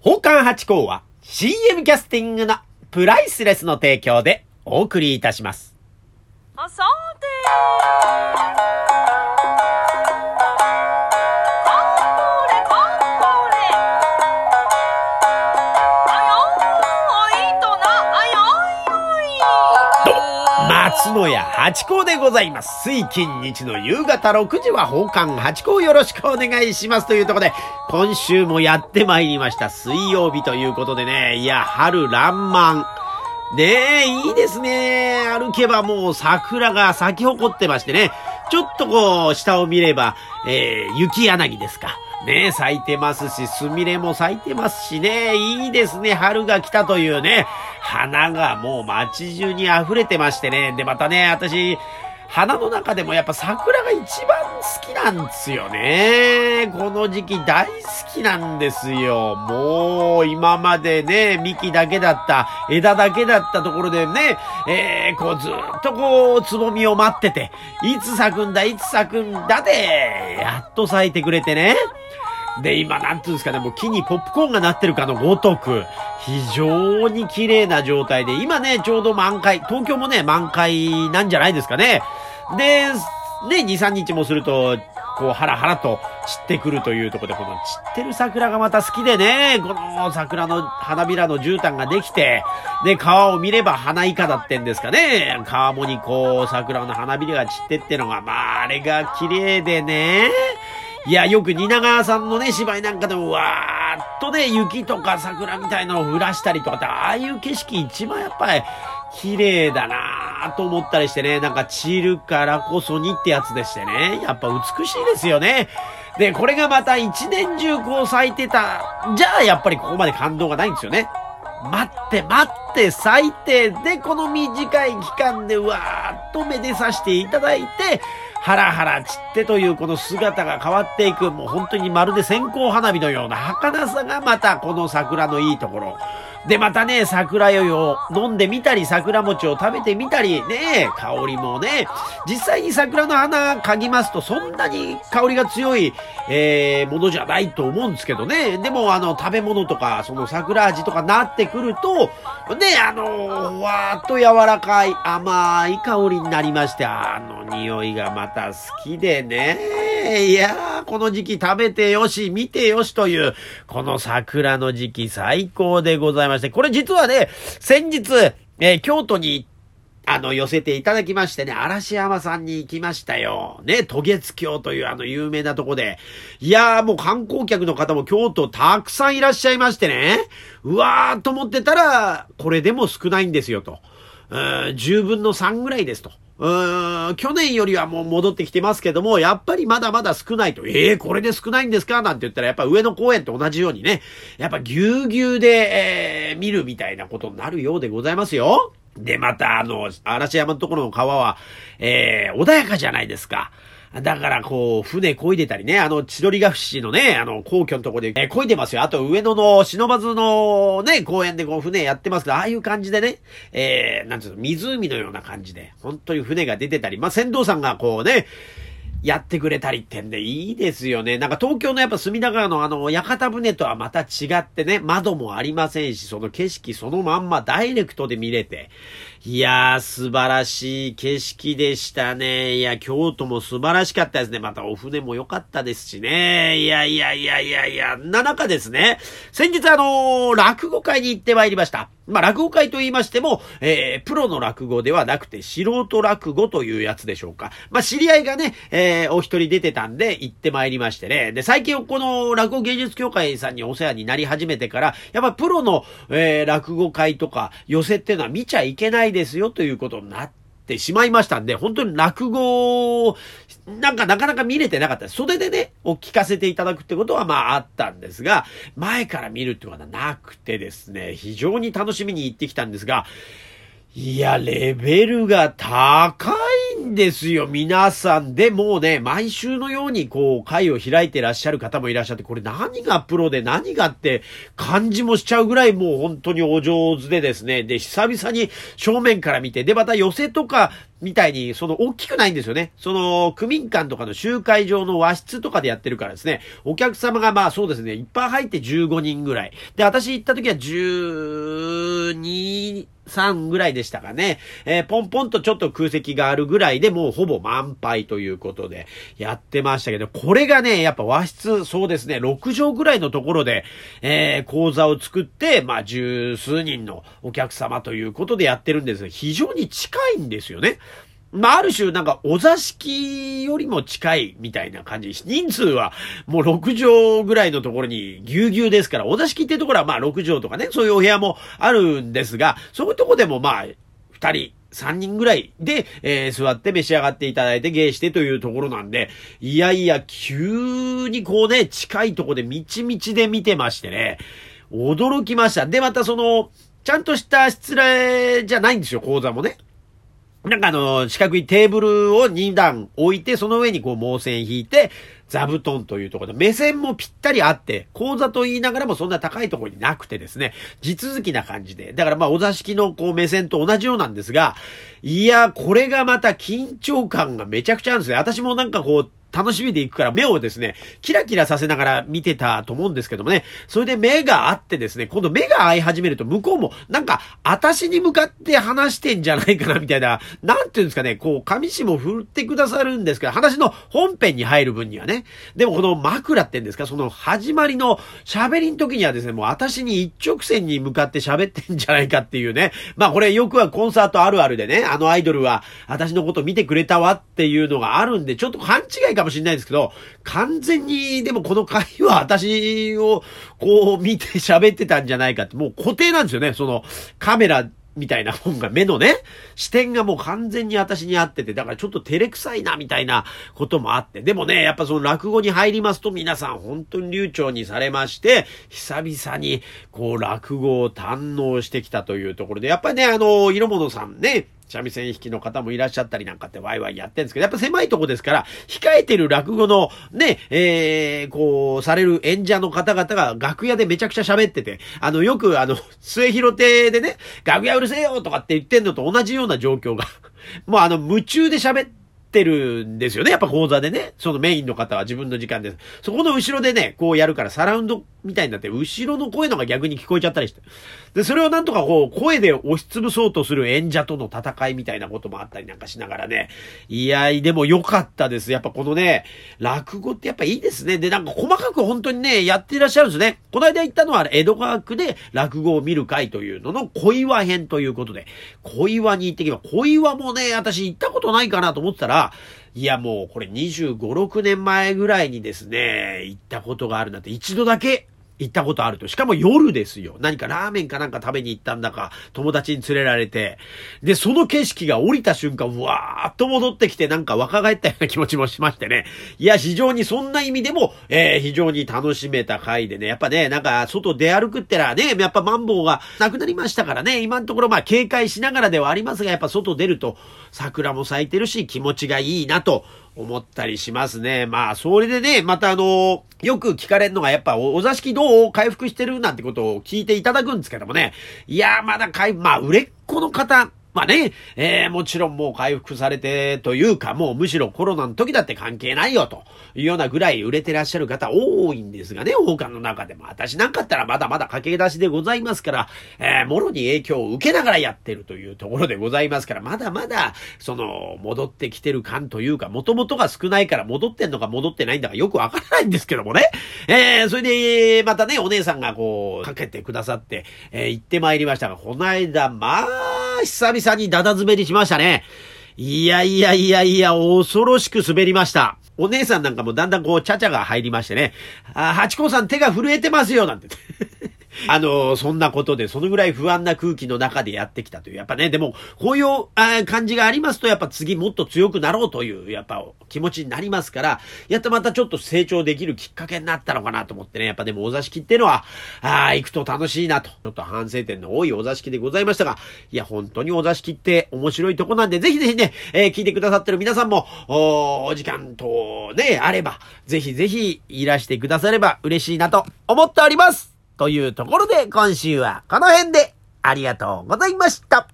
宝冠八甲は CM キャスティングのプライスレスの提供でお送りいたします。あさて松野屋八甲でございます。水金日の夕方6時は宝冠八甲よろしくお願いしますというところで、今週もやってまいりました。水曜日ということでね、いや、春爛漫。ねえ、いいですね。歩けばもう桜が咲き誇ってましてね。ちょっとこう、下を見れば、えー、雪柳ですか。ねえ、咲いてますし、スミレも咲いてますしね。いいですね。春が来たというね。花がもう街中に溢れてましてね。で、またね、私、花の中でもやっぱ桜が一番好きなんですよね。この時期大好きなんですよ。もう今までね、幹だけだった、枝だけだったところでね、えー、こうずっとこう、つぼみを待ってて、いつ咲くんだ、いつ咲くんだで、やっと咲いてくれてね。で、今、なんていうんですかね、もう木にポップコーンがなってるかのごとく、非常に綺麗な状態で、今ね、ちょうど満開、東京もね、満開なんじゃないですかね。で、ね、2、3日もすると、こう、ハラハラと散ってくるというところで、この散ってる桜がまた好きでね、この桜の花びらの絨毯ができて、で、川を見れば花いかだってんですかね。川面にこう、桜の花びらが散ってってのが、まあ、あれが綺麗でね。いや、よく蜷川さんのね、芝居なんかでも、わーっとね、雪とか桜みたいなのを降らしたりとかって、ああいう景色一番やっぱり、綺麗だなぁと思ったりしてね、なんか散るからこそにってやつでしてね、やっぱ美しいですよね。で、これがまた一年中こう咲いてた、じゃあやっぱりここまで感動がないんですよね。待って待って咲いて、で、この短い期間でわーっとめでさせていただいて、ハラハラ散ってというこの姿が変わっていく、もう本当にまるで線香花火のような儚さがまたこの桜のいいところ。で、またね、桜酔いを飲んでみたり、桜餅を食べてみたり、ね、香りもね、実際に桜の花嗅ぎますと、そんなに香りが強い、えー、ものじゃないと思うんですけどね。でも、あの、食べ物とか、その桜味とかなってくると、ね、あの、わーっと柔らかい、甘い香りになりまして、あの匂いがまた好きでね。いやー、この時期食べてよし、見てよしという、この桜の時期最高でございまして、これ実はね、先日、えー京都にあの、寄せていただきましてね、嵐山さんに行きましたよ。ね、渡月橋というあの有名なとこで。いやーもう観光客の方も京都たくさんいらっしゃいましてね。うわーと思ってたら、これでも少ないんですよと。うん10分の3ぐらいですと。うーん、去年よりはもう戻ってきてますけども、やっぱりまだまだ少ないと。ええー、これで少ないんですか？なんて言ったら、やっぱ上野公園と同じようにね、やっぱぎゅうぎゅうで、えー見るみたいなことになるようでございますよ。で、また、あの、嵐山のところの川は、えー穏やかじゃないですか。だから、こう、船漕いでたりね、あの、千鳥ヶ淵のね、あの、皇居のとこで、えー漕いでますよ。あと、上野の忍ばずのね、公園でこう、船やってますけど、ああいう感じでね、えーなんつうの、湖のような感じで、本当に船が出てたり、まあ、船頭さんがこうね、やってくれたりってんでいいですよね。なんか東京のやっぱ隅田川のあの屋形船とはまた違ってね、窓もありませんし、その景色そのまんまダイレクトで見れて。いやー、素晴らしい景色でしたね。いや、京都も素晴らしかったですね。またお船も良かったですしね。いやいやいやいやいや、な中ですね、先日あのー落語会に行ってまいりました。まあ、落語会と言いましても、えー、プロの落語ではなくて素人落語というやつでしょうか。まあ、知り合いがね、えー、お一人出てたんで行ってまいりましてね。で、最近この落語芸術協会さんにお世話になり始めてから、やっぱプロの、えー、落語会とか寄せっていうのは見ちゃいけないですよということになって、しまいましたんで、本当に落語、なんかなかなか見れてなかった。袖でね、お聞かせていただくってことはまああったんですが、前から見るってことはなくてですね、非常に楽しみに行ってきたんですが、いや、レベルが高いんですよ、皆さん。で、もうね、毎週のようにこう、会を開いてらっしゃる方もいらっしゃって、これ何がプロで何がって感じもしちゃうぐらいもう本当にお上手でですね。で、久々に正面から見て、で、また寄せとかみたいに、その、大きくないんですよね。その、区民館とかの集会場の和室とかでやってるからですね、お客様がまあそうですね、いっぱい入って15人ぐらい。で、私行った時は12、3ぐらいでしたかね。えー、ポンポンとちょっと空席があるぐらいでもうほぼ満杯ということでやってましたけど、これがね、やっぱ和室、そうですね、6畳ぐらいのところで、えー、講座を作って、まあ十数人のお客様ということでやってるんです、非常に近いんですよね。まあ、ある種、なんか、お座敷よりも近いみたいな感じ。人数は、もう6畳ぐらいのところにぎゅうぎゅうですから、お座敷ってところはまあ6畳とかね、そういうお部屋もあるんですが、そういうとこでもまあ、2人、3人ぐらいで、えー、座って召し上がっていただいて芸してというところなんで、いやいや、急にこうね、近いとこでみちみちで見てましてね、驚きました。で、またその、ちゃんとした失礼じゃないんですよ、講座もね。なんかあの、四角いテーブルを2段置いて、その上にこう毛線引いて、座布団というところで、目線もぴったりあって、講座と言いながらもそんな高いところになくてですね、地続きな感じで。だからまあ、お座敷のこう目線と同じようなんですが、いや、これがまた緊張感がめちゃくちゃあるんですね。私もなんかこう、楽しみで行くから目をですね、キラキラさせながら見てたと思うんですけどもね、それで目があってですね、今度目が合い始めると向こうもなんか、私に向かって話してんじゃないかなみたいな、なんていうんですかね、こう、紙紙も振ってくださるんですけど、話の本編に入る分にはね。でもこの枕ってんですか、その始まりの喋りの時にはですね、もう私に一直線に向かって喋ってんじゃないかっていうね。まあこれよくはコンサートあるあるでね、あのアイドルは私のこと見てくれたわっていうのがあるんで、ちょっと勘違いかもしれないですけど、完全に、でもこの回は私をこう見て喋ってたんじゃないかって、もう固定なんですよね。そのカメラみたいな本が、目のね、視点がもう完全に私に合ってて、だからちょっと照れくさいな、みたいなこともあって。でもね、やっぱその落語に入りますと皆さん本当に流暢にされまして、久々にこう落語を堪能してきたというところで、やっぱりね、あの、色物さんね、三味線弾きの方もいらっしゃったりなんかってワイワイやってるんですけど、やっぱ狭いとこですから、控えてる落語のね、えー、こう、される演者の方々が楽屋でめちゃくちゃ喋ってて、あの、よくあの、末広亭でね、楽屋うるせえよとかって言ってんのと同じような状況が、もうあの、夢中で喋って、ってるんですよね。やっぱ講座でね。そのメインの方は自分の時間です。そこの後ろでね、こうやるからサラウンドみたいになって、後ろの声のが逆に聞こえちゃったりして。で、それをなんとかこう、声で押しつぶそうとする演者との戦いみたいなこともあったりなんかしながらね。いやでも良かったです。やっぱこのね、落語ってやっぱいいですね。で、なんか細かく本当にね、やっていらっしゃるんですね。この間行ったのは江戸川区で落語を見る会というのの小岩編ということで、小岩に行ってきば、小岩もね、私行ったことないかなと思ってたら、いやもうこれ25、6年前ぐらいにですね、行ったことがあるなんて一度だけ行ったことあると。しかも夜ですよ。何かラーメンかなんか食べに行ったんだか、友達に連れられて。で、その景色が降りた瞬間、うわーっと戻ってきて、なんか若返ったような気持ちもしましてね。いや、非常にそんな意味でも、えー、非常に楽しめた回でね。やっぱね、なんか、外出歩くってらね、やっぱマンボウがなくなりましたからね。今のところまあ警戒しながらではありますが、やっぱ外出ると、桜も咲いてるし、気持ちがいいなと思ったりしますね。まあ、それでね、またあの、よく聞かれるのが、やっぱお、座敷どう回復してるなんてことを聞いていただくんですけどもね。いや、まだ回復、まあ、売れっ子の方、まあね、えー、もちろんもう回復されてというか、もうむしろコロナの時だって関係ないよというようなぐらい売れてらっしゃる方多いんですがね、王冠の中でも。私なんかったらまだまだ駆け出しでございますから、えー、もろに影響を受けながらやってるというところでございますから、まだまだ、その、戻ってきてる感というか、元々が少ないから戻ってんのか戻ってないんだかよくわからないんですけどもね。えー、それで、またね、お姉さんがこう、かけてくださって、えー、行ってまいりましたが、この間、まあ、久々にダダ滑りしましたね。いやいやいやいや、恐ろしく滑りました。お姉さんなんかもだんだんこう、ちゃちゃが入りましてね。あ、ハチ公さん手が震えてますよ、なんて。あの、そんなことで、そのぐらい不安な空気の中でやってきたという。やっぱね、でも、こういうあ感じがありますと、やっぱ次もっと強くなろうという、やっぱ気持ちになりますから、やっとまたちょっと成長できるきっかけになったのかなと思ってね。やっぱでもお座敷っていうのは、ああ、行くと楽しいなと。ちょっと反省点の多いお座敷でございましたが、いや、本当にお座敷って面白いとこなんで、ぜひぜひね、えー、聞いてくださってる皆さんも、おお時間とね、あれば、ぜひぜひいらしてくだされば嬉しいなと思っておりますというところで今週はこの辺でありがとうございました。